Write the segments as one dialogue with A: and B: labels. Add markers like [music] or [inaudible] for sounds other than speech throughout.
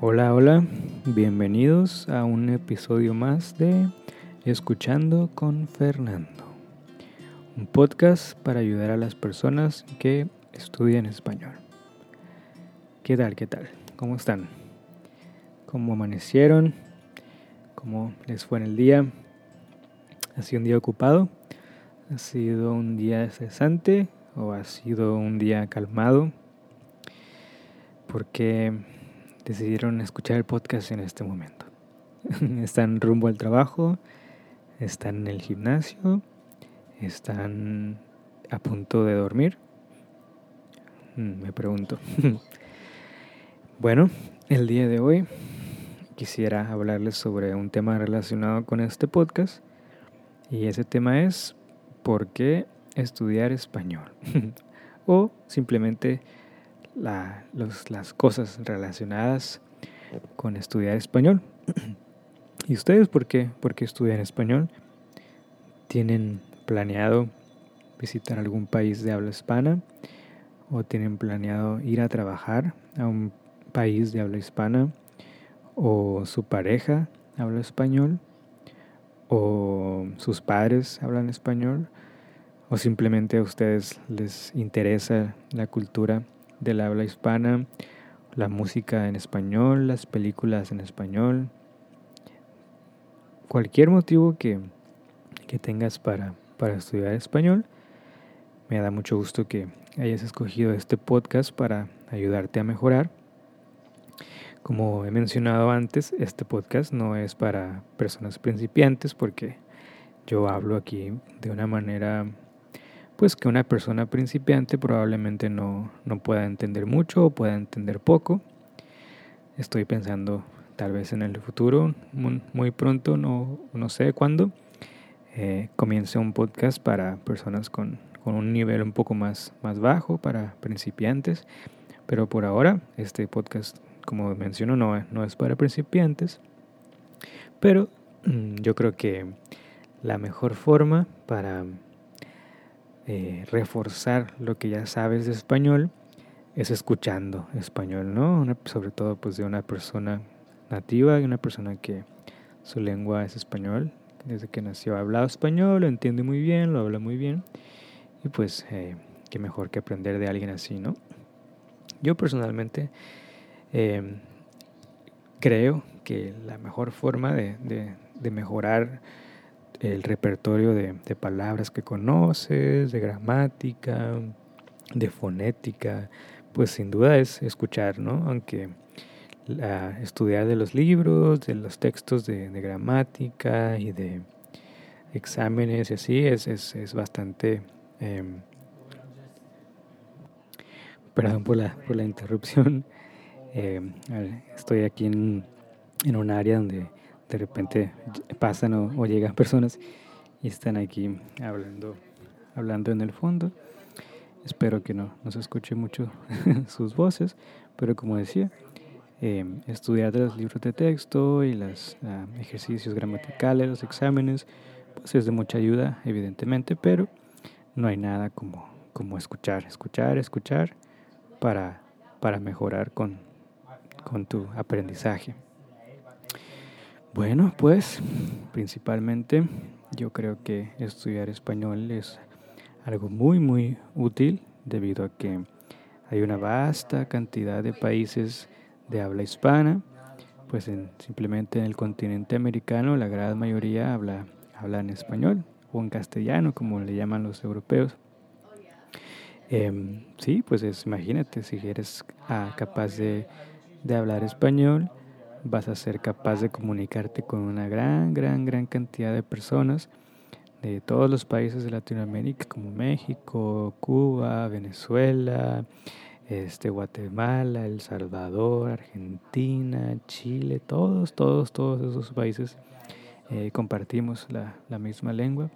A: Hola, hola, bienvenidos a un episodio más de Escuchando con Fernando, un podcast para ayudar a las personas que estudian español. ¿Qué tal? ¿Qué tal? ¿Cómo están? ¿Cómo amanecieron? ¿Cómo les fue en el día? ¿Ha sido un día ocupado? ¿Ha sido un día cesante o ha sido un día calmado? Porque decidieron escuchar el podcast en este momento. [laughs] están rumbo al trabajo, están en el gimnasio, están a punto de dormir. Mm, me pregunto. [laughs] bueno, el día de hoy quisiera hablarles sobre un tema relacionado con este podcast y ese tema es ¿por qué estudiar español? [laughs] o simplemente las cosas relacionadas con estudiar español. [clears throat] ¿Y ustedes por qué, por qué estudian español? ¿Tienen planeado visitar algún país de habla hispana? ¿O tienen planeado ir a trabajar a un país de habla hispana? ¿O su pareja habla español? ¿O sus padres hablan español? ¿O simplemente a ustedes les interesa la cultura del habla hispana, la música en español, las películas en español, cualquier motivo que, que tengas para, para estudiar español, me da mucho gusto que hayas escogido este podcast para ayudarte a mejorar. Como he mencionado antes, este podcast no es para personas principiantes porque yo hablo aquí de una manera pues que una persona principiante probablemente no, pueda entender mucho o pueda entender poco. Estoy pensando tal vez en el futuro, muy, pronto, no, no sé cuándo, eh, comience un podcast para personas con, un nivel un poco más, más bajo, para principiantes. Pero por ahora, este podcast, como menciono, no, no es para principiantes. Pero mm, yo creo que la mejor forma para eh, reforzar lo que ya sabes de español es escuchando español, ¿no? sobre todo pues de una persona nativa, de una persona que su lengua es español, desde que nació ha hablado español, lo entiende muy bien, lo habla muy bien, y pues eh, qué mejor que aprender de alguien así, ¿no? Yo personalmente em, creo que la mejor forma de, de mejorar el repertorio de, palabras que conoces, de gramática, de fonética, pues sin duda es escuchar, ¿no? Aunque estudiar de los libros, de los textos de, gramática y de exámenes y así es, es, bastante... Em, perdón por la, por la interrupción. [laughs] Em, estoy aquí en, en un área donde de repente pasan o, llegan personas y están aquí hablando, hablando en el fondo. Espero que no, no se escuche mucho [laughs] sus voces, pero como decía, eh, estudiar los libros de texto y los ah, ejercicios gramaticales, los exámenes, pues es de mucha ayuda, evidentemente, pero no hay nada como, como escuchar, escuchar, escuchar para, para mejorar con, con tu aprendizaje. Bueno, pues principalmente yo creo que estudiar español es algo muy muy útil debido a que hay una vasta cantidad de países de habla hispana, pues simplemente en el continente americano la gran mayoría habla, habla en español o en castellano como le llaman los europeos. Em, sí, pues imagínate si eres ah, capaz de, de hablar español, vas a ser capaz de comunicarte con una gran, gran, gran cantidad de personas de todos los países de Latinoamérica, como México, Cuba, Venezuela, este, Guatemala, El Salvador, Argentina, Chile, todos, todos, todos esos países eh, compartimos la, la misma lengua,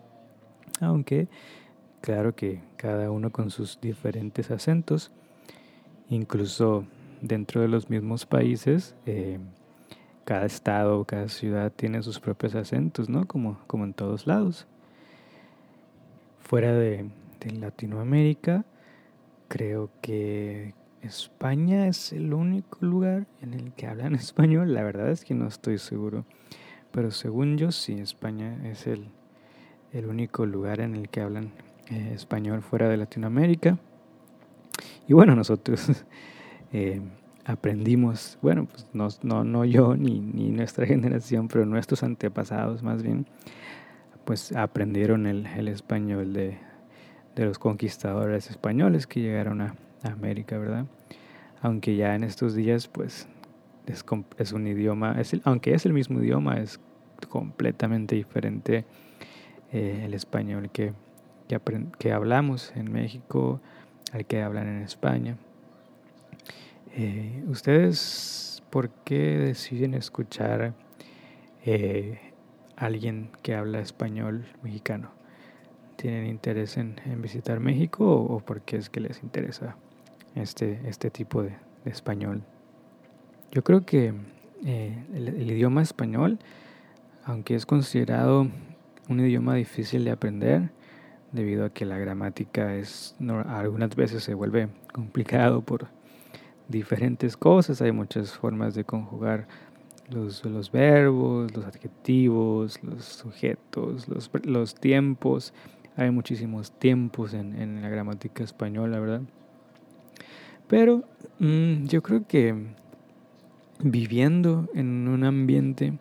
A: aunque claro que cada uno con sus diferentes acentos, incluso dentro de los mismos países, eh, cada estado, cada ciudad tiene sus propios acentos, ¿no? Como, como en todos lados. Fuera de, Latinoamérica, creo que España es el único lugar en el que hablan [laughs] español. La verdad es que no estoy seguro. Pero según yo, sí, España es el, el único lugar en el que hablan eh, español fuera de Latinoamérica. Y bueno, nosotros [laughs] eh, aprendimos, bueno, pues no, no, no yo [laughs] ni, ni, nuestra generación, pero nuestros antepasados más bien, pues aprendieron el, el español de, de, los conquistadores españoles que llegaron a, América, ¿verdad? Aunque ya en estos días, pues es, es un idioma, es aunque es el mismo idioma, es completamente diferente eh, el español que, que, que hablamos en México al que hablan en España. Eh, ¿Ustedes por qué deciden escuchar eh, alguien que habla español mexicano? ¿Tienen interés en, visitar México o, por qué es que les interesa este, este tipo de, español? Yo creo que eh, el, idioma español, aunque es considerado un idioma difícil de aprender, debido a que la gramática es algunas veces se vuelve complicado por diferentes cosas, hay muchas formas de conjugar los, los verbos, los adjetivos, los sujetos, los, los tiempos, hay muchísimos tiempos en, en, la gramática española, ¿verdad? Pero mm, yo creo que viviendo en un ambiente,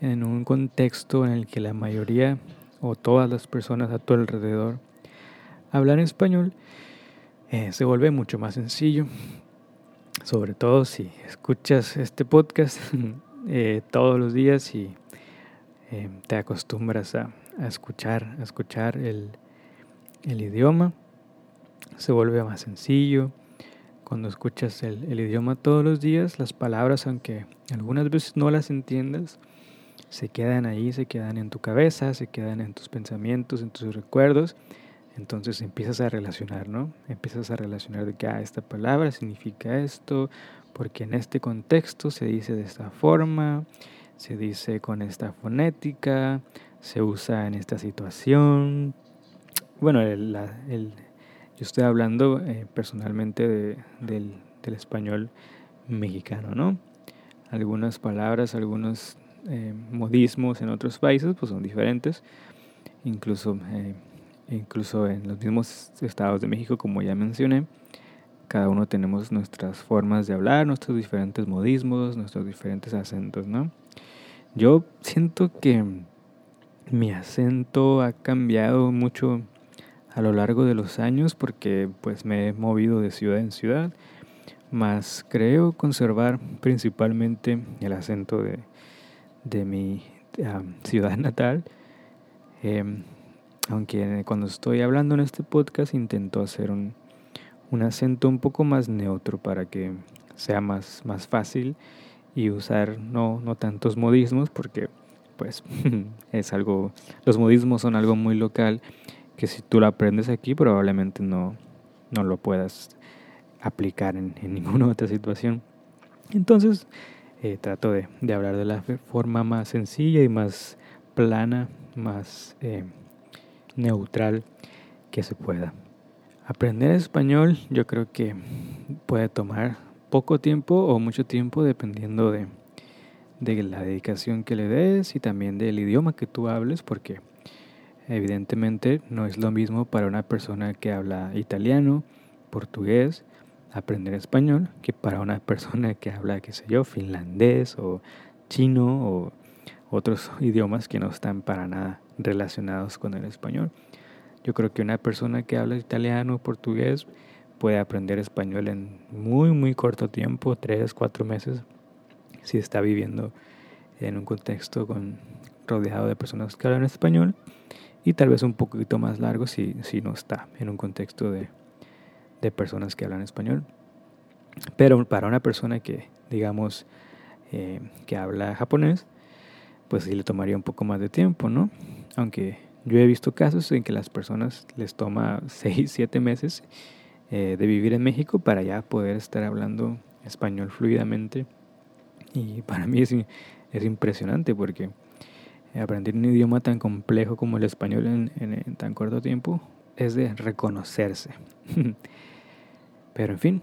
A: en un contexto en el que la mayoría o todas las personas a tu alrededor hablan español, eh, se vuelve mucho más sencillo. Sobre todo si escuchas este podcast [laughs] eh, todos los días y eh, te acostumbras a, escuchar, a escuchar el, el, idioma, se vuelve más sencillo. Cuando escuchas el, el idioma todos los días, las palabras, aunque algunas veces no las entiendas, se quedan ahí, se quedan en tu cabeza, se quedan en tus pensamientos, en tus recuerdos. Entonces empiezas a relacionar, ¿no? Empiezas a relacionar de que ah, esta palabra significa esto, porque en este contexto se dice de esta forma, se dice con esta fonética, se usa en esta situación. Bueno, el, yo estoy hablando eh, personalmente de, del, del español mexicano, ¿no? Algunas palabras, algunos eh, modismos en otros países pues son diferentes, incluso, eh, incluso en los mismos estados de México, como ya mencioné, cada uno tenemos nuestras formas de hablar, nuestros diferentes modismos, nuestros diferentes acentos, ¿no? Yo siento que mi acento ha cambiado mucho a lo largo de los años porque pues me he movido de ciudad en ciudad, más creo conservar principalmente el acento de, de mi ciudad natal. Em, aunque cuando estoy hablando en este podcast intento hacer un, un, acento un poco más neutro para que sea más, más fácil y usar no, no tantos modismos porque pues [laughs] es algo, los modismos son algo muy local que si tú lo aprendes aquí probablemente no, no lo puedas aplicar en, en [laughs] ninguna otra situación. Entonces, eh, trato de, de, hablar de la forma más sencilla y más plana, más eh, neutral que se pueda. Aprender español yo creo que puede tomar poco tiempo o mucho tiempo dependiendo de, de la dedicación que le des y también del idioma que tú hables porque evidentemente no es lo mismo para una persona que habla italiano, portugués, aprender español que para una persona que habla, qué sé yo, finlandés o chino o otros [laughs] idiomas que no están para nada relacionados con el español. Yo creo que una persona que habla italiano o portugués puede aprender español en muy, muy corto tiempo, tres, cuatro meses, si está viviendo en un contexto con, rodeado de personas que hablan español, y tal vez un poquito más largo si, si no está en un contexto de, de personas que hablan español. Pero para una persona que, digamos, eh, que habla japonés, pues sí le tomaría un poco más de tiempo, ¿no? Aunque yo he visto casos en que las personas les toma [laughs] 6, 7 meses eh, de vivir en México para ya poder estar hablando español fluidamente. Y para mí es, es impresionante porque aprender un idioma tan complejo como el español en, en tan corto tiempo es de reconocerse. [laughs] Pero en fin,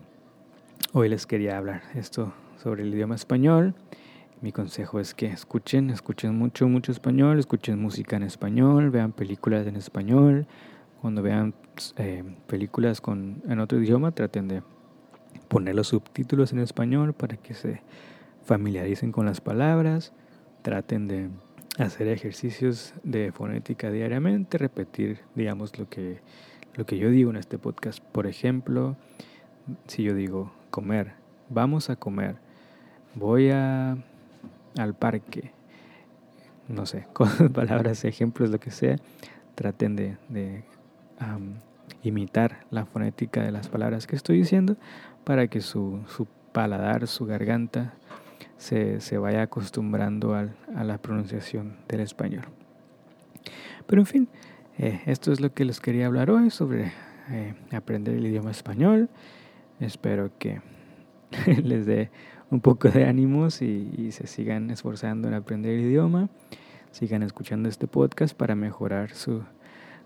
A: hoy les quería hablar esto sobre el idioma español. Mi consejo es que escuchen, escuchen mucho, mucho español, escuchen música en español, vean películas en español. Cuando vean eh, películas con, en otro idioma, traten de poner los subtítulos en español para que se familiaricen con las palabras. Traten de hacer ejercicios de fonética diariamente, repetir, digamos, lo que, lo que yo digo en este podcast. Por ejemplo, si yo digo comer, vamos a comer, voy a, al parque, no sé, [laughs] con palabras, ejemplos, lo que sea, traten de, de imitar la fonética de las palabras que estoy diciendo para que su, su paladar, su garganta, se, se vaya acostumbrando al, a la pronunciación del español. Pero en fin, eh, esto es lo que les quería hablar hoy sobre eh, aprender el idioma español. Espero que [laughs] les dé un poco de ánimos y, se sigan esforzando en aprender el idioma. Sigan escuchando este podcast para mejorar su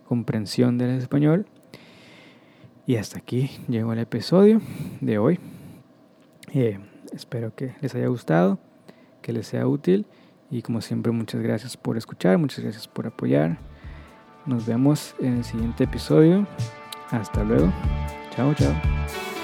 A: comprensión del español. Y hasta aquí llegó el episodio de hoy. Eh, Espero que les haya gustado, que les sea útil y como siempre muchas gracias por escuchar, muchas gracias por apoyar. Nos vemos en el siguiente episodio. Hasta luego. Chao, chao.